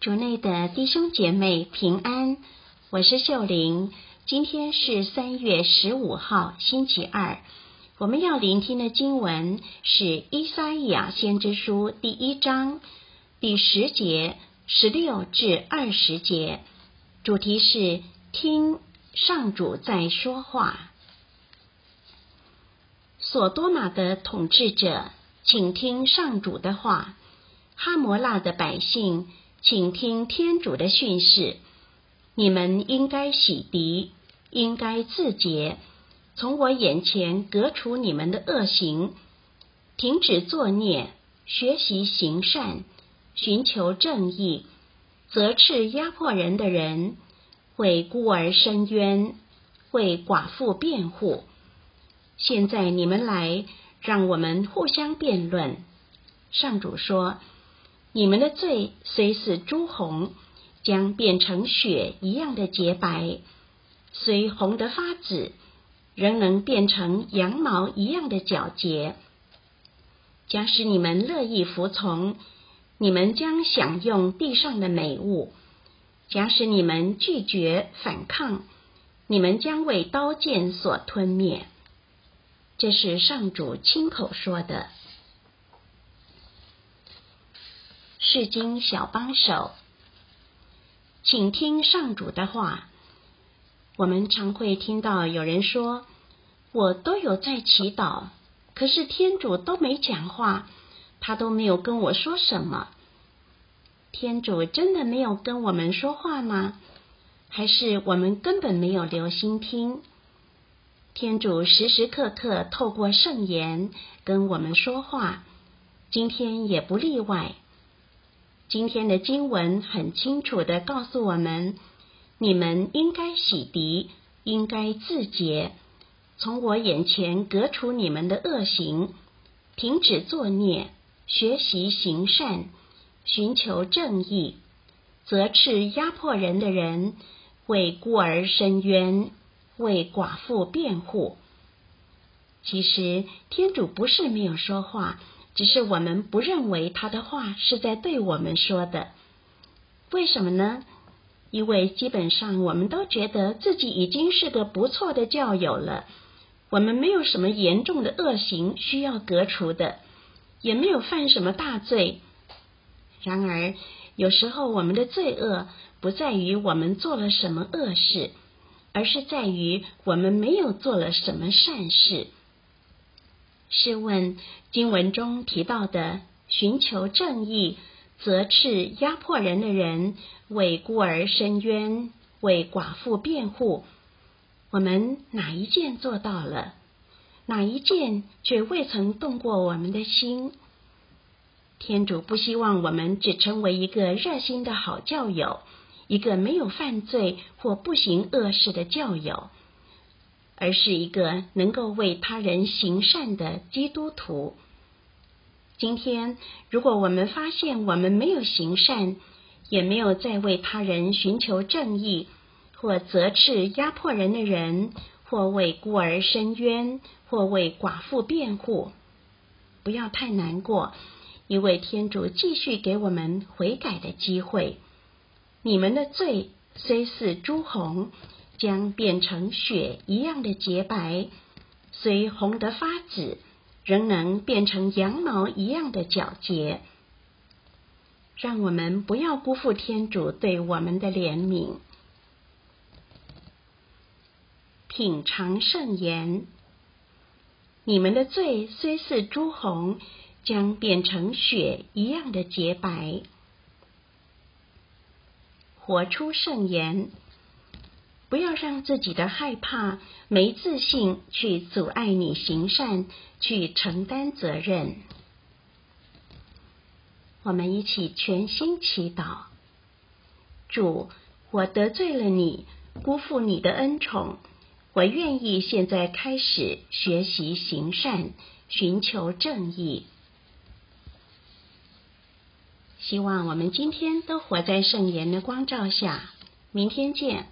主内的弟兄姐妹平安，我是秀玲。今天是三月十五号，星期二。我们要聆听的经文是《伊赛亚先知书》第一章第十节十六至二十节，主题是听上主在说话。索多玛的统治者，请听上主的话；哈摩拉的百姓。请听天主的训示，你们应该洗涤，应该自洁，从我眼前革除你们的恶行，停止作孽，学习行善，寻求正义，责斥压迫人的人，为孤儿伸冤，为寡妇辩护。现在你们来，让我们互相辩论。上主说。你们的罪虽是朱红，将变成雪一样的洁白；虽红得发紫，仍能变成羊毛一样的皎洁。假使你们乐意服从，你们将享用地上的美物；假使你们拒绝反抗，你们将为刀剑所吞灭。这是上主亲口说的。世经小帮手，请听上主的话。我们常会听到有人说：“我都有在祈祷，可是天主都没讲话，他都没有跟我说什么。”天主真的没有跟我们说话吗？还是我们根本没有留心听？天主时时刻刻透过圣言跟我们说话，今天也不例外。今天的经文很清楚的告诉我们：你们应该洗涤，应该自洁，从我眼前革除你们的恶行，停止作孽，学习行善，寻求正义，责斥压迫人的人，为孤儿伸冤，为寡妇辩护。其实天主不是没有说话。只是我们不认为他的话是在对我们说的，为什么呢？因为基本上我们都觉得自己已经是个不错的教友了，我们没有什么严重的恶行需要革除的，也没有犯什么大罪。然而，有时候我们的罪恶不在于我们做了什么恶事，而是在于我们没有做了什么善事。试问经文中提到的寻求正义、责斥压迫人的人、为孤儿伸冤、为寡妇辩护，我们哪一件做到了？哪一件却未曾动过我们的心？天主不希望我们只成为一个热心的好教友，一个没有犯罪或不行恶事的教友。而是一个能够为他人行善的基督徒。今天，如果我们发现我们没有行善，也没有在为他人寻求正义，或责斥压迫人的人，或为孤儿伸冤，或为寡妇辩护，不要太难过，因为天主继续给我们悔改的机会。你们的罪虽似朱红。将变成雪一样的洁白，虽红得发紫，仍能变成羊毛一样的皎洁。让我们不要辜负天主对我们的怜悯。品尝圣言，你们的罪虽似朱红，将变成雪一样的洁白。活出圣言。不要让自己的害怕、没自信去阻碍你行善、去承担责任。我们一起全心祈祷：主，我得罪了你，辜负你的恩宠。我愿意现在开始学习行善，寻求正义。希望我们今天都活在圣言的光照下。明天见。